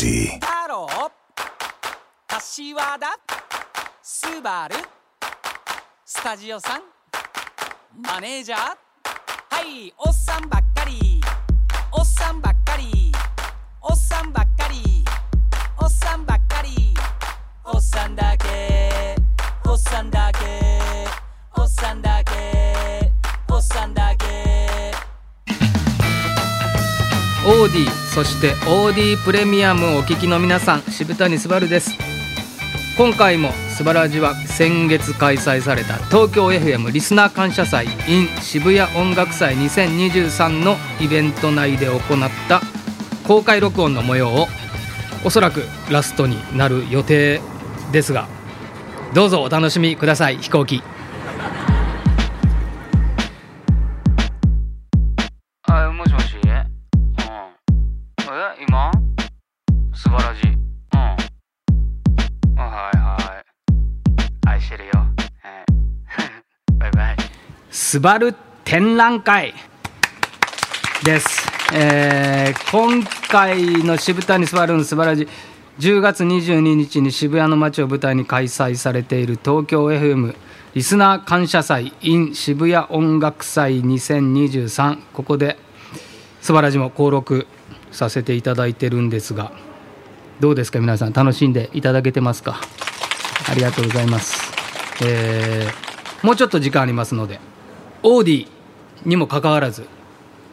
Audi. ハロー柏田スバルスタジオさんマネージャーはいおっさんばっかりおっさんばっかりおっさんばっかりおっさんばっかりおっさんだけおっさんだけおっさんだけおっさんだけオーディそしてオーディプレミアムをお聞きの皆さん渋谷すばるです。今回もスバラジは先月開催された東京 FM リスナー感謝祭 in 渋谷音楽祭2023のイベント内で行った公開録音の模様をおそらくラストになる予定ですがどうぞお楽しみください。飛行機。スバル展覧会です、えー今回の渋谷スバルの素晴らしい。10月22日に渋谷の街を舞台に開催されている東京 FM リスナー感謝祭 in 渋谷音楽祭2023ここで素晴らしも登録させていただいてるんですがどうですか皆さん楽しんでいただけてますか？ありがとうございます、えーもうちょっと時間ありますので。オーディにもかかわらず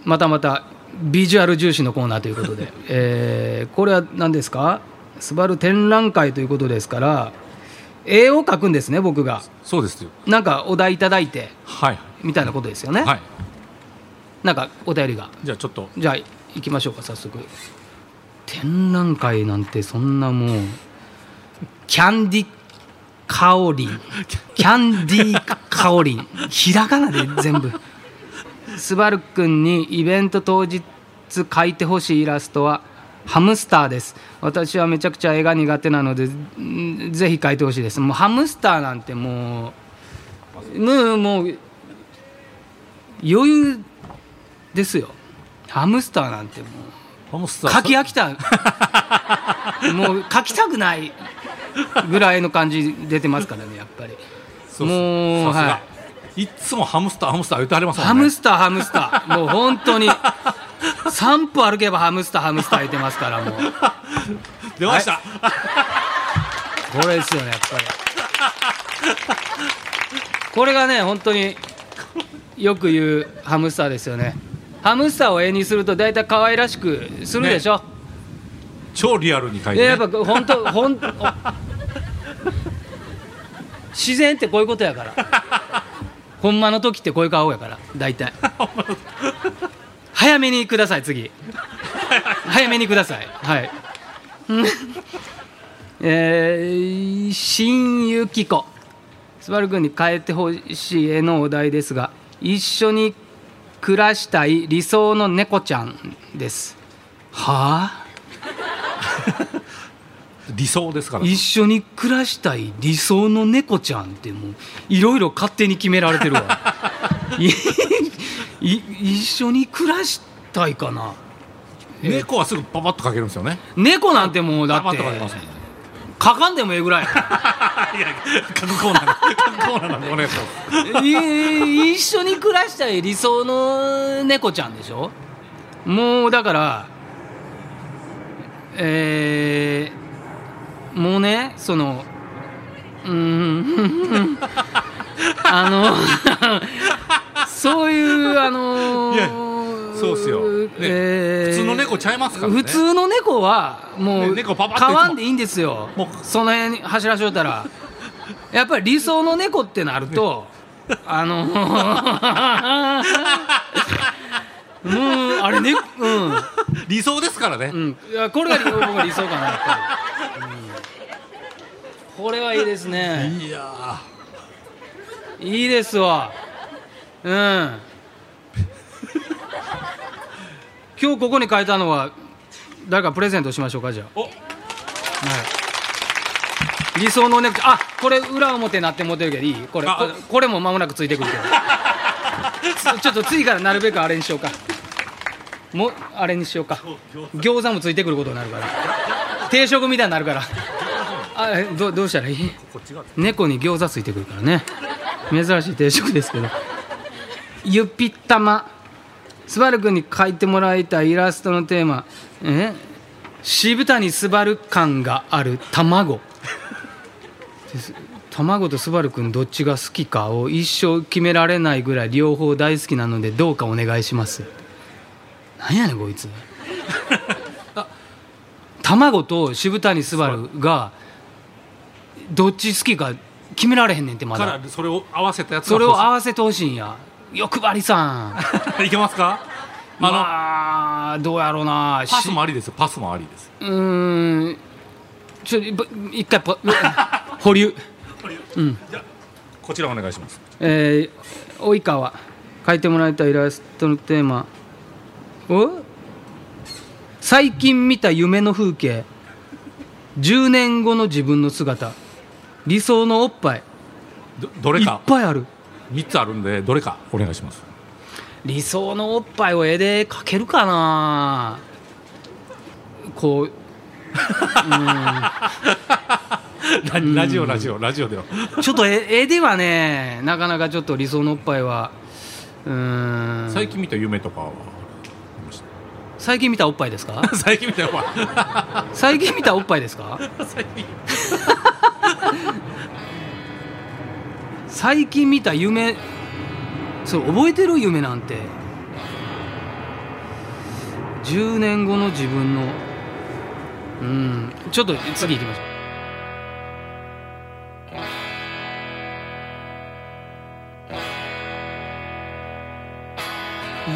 またまたビジュアル重視のコーナーということで、えーこれは何ですか？スバル展覧会ということですから絵を描くんですね僕が。そうですよ。なんかお題いただいてはい。みたいなことですよね、はい。なんかお便りが。じゃあちょっと。じゃあ行きましょうか早速。展覧会なんてそんなもうキャンディカオリ。ン キャンディカオリンひらがなで全部。スバルくんにイベント当日描いてほしいイラストはハムスターです。私はめちゃくちゃ絵が苦手なのでんぜひ描いてほしいです。もうハムスターなんてもうもう余裕ですよ。ハムスターなんてもう書き飽きた。もう書きたくないぐらいの感じ出てますからねやっぱりそうもうさすが。はい。っつもハムスターハムスター言ってはりますもんね。ハムスターハムスター。もう本当に3歩歩けばハムスターハムスター言ってますからもう。出ました、これですよねやっぱり。これがね本当によく言うハムスターですよね。ハムスターを絵にすると大体可愛らしくするでしょ、超リアルに書いて、ね、でやっぱ本当本お自然ってこういうことやから。ほんまの時ってこういう顔やから大体。早めにください次。早めにください。はい。うんえー、新ゆき子スバル君に変えてほしい絵のお題ですが一緒に暮らしたい理想の猫ちゃんです。はあ？理想ですから。一緒に暮らしたい理想の猫ちゃんってもういろいろ勝手に決められてるわ。一緒に暮らしたいかな。猫はすぐパパッと書けるんですよね。猫なんてもうだってッと書けますね。書かんでもええぐらい。いや書くコーナー書くコーナーなんでお願いしますい一緒に暮らしたい理想の猫ちゃんでしょ。もうだからえー、もうねそのうーん。あのそういうあのいやそうっすよ。ねえー普通の猫ちゃいますからね。普通の猫はもうね猫パパッと飼わんでいいんですよ。もう。その辺に走らしとったら。やっぱり理想の猫ってなると あの もうあれねうん。理想ですからね、うん、いやこれが僕が理想かなやっこれはいいですね。いや。いいですわ。うん。今日ここに書いたのは誰かプレゼントしましょうかじゃあ。お。はい、理想のねあこれ裏表なって持ってるけどいい？これあ。ここれも間もなくついてくるけど。つちょっと次からなるべくあれにしようか。もうあれにしようか。餃子もついてくることになるから。定食みたいになるからあどどうしたらいい？こっち側猫に餃子ついてくるからね。珍しい定食ですけど。ゆぴったま。スバル君に描いてもらいたいイラストのテーマ。え？渋谷スバル感がある卵。です。卵とスバル君どっちが好きかを一生決められないぐらい両方大好きなのでどうかお願いします。なんやねんこいつ。あ卵と渋谷スバルがどっち好きか決められへんねんってまだ。からそれを合わせたやつがそれを合わせてほしいんや。欲張りさん。いけますか？あの、まあどうやろうな。パスしもありですよ。パスもありです。うーん。ちょぼ一回ぽ 保留。こちらお願いします。えー、及川描いてもらいたいイラストのテーマ。お？最近見た夢の風景。10年後の自分の姿理想のおっぱい。いっどどれか？ぱいある。3つあるんでどれか？お願いします。理想のおっぱいを絵で描けるかな？こう ララジオラジオラジオでは。ちょっと絵絵ではねなかなかちょっと理想のおっぱいはうーん。最近見た夢とかは最近見たおっぱいですか？た 最近見た夢は最近見たおっぱいですか？最近最近見た夢そう覚えてる夢なんて。10年後の自分の。うん。ちょっと次行きましょう。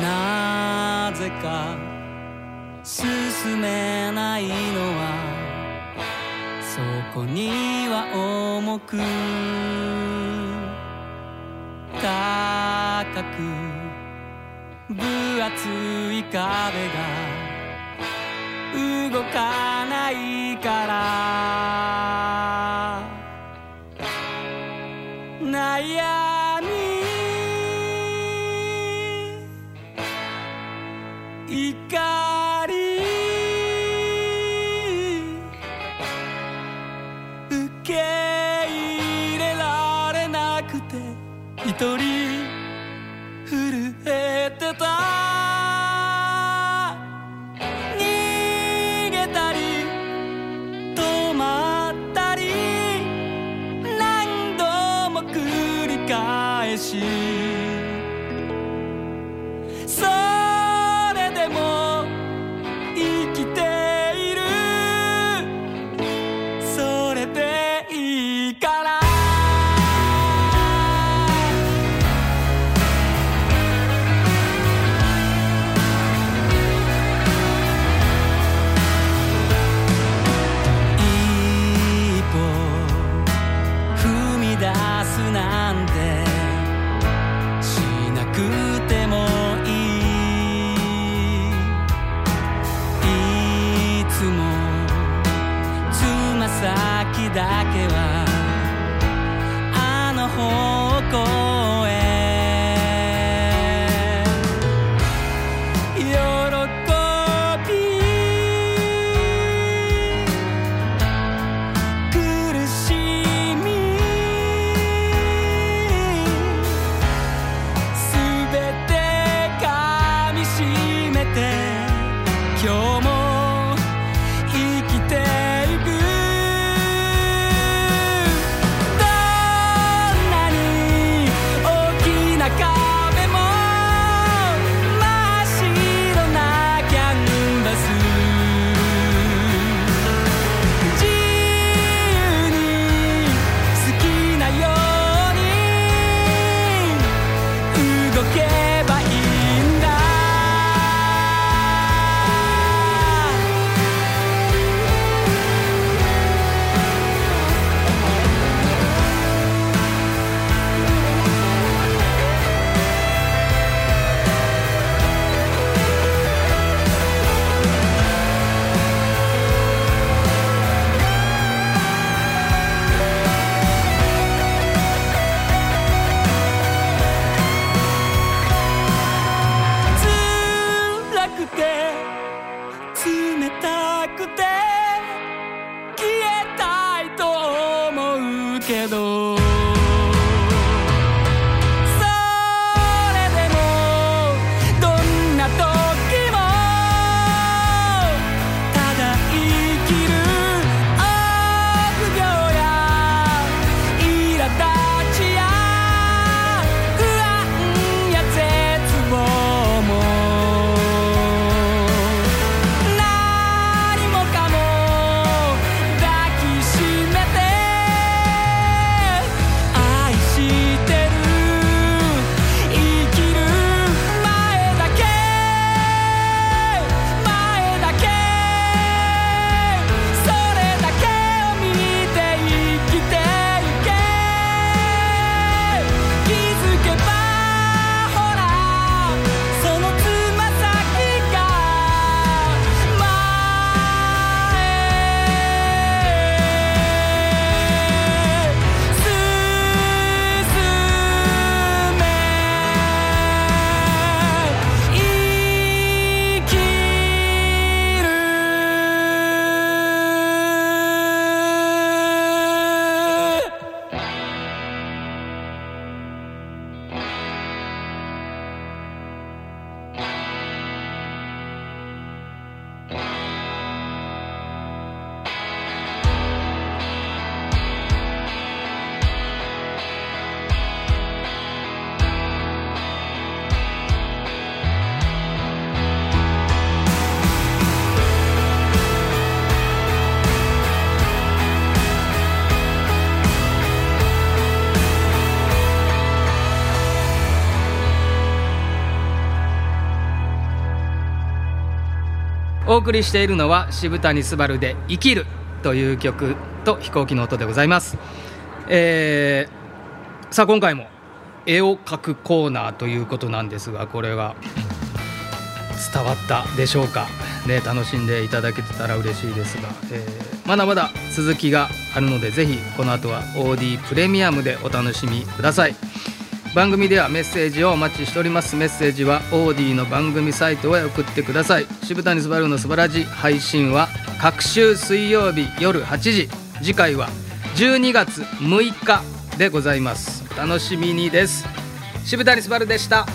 なぜか進めないのはこには重く高く分厚い壁が動かないから。くて一人震えてた quedo. 送りしているのは渋谷すばるで「生きる」という曲と飛行機の音でございます、えーさあ今回も絵を描くコーナーということなんですがこれは伝わったでしょうか？ね楽しんでいただけてたら嬉しいですが、えーまだまだ続きがあるのでぜひこの後は OD プレミアムでお楽しみください。番組ではメッセージをお待ちしております。メッセージはオーディの番組サイトへ送ってください。渋谷すばるの素晴らしい配信は各週水曜日夜8時。次回は12月6日でございます。楽しみにです。渋谷すばるでした。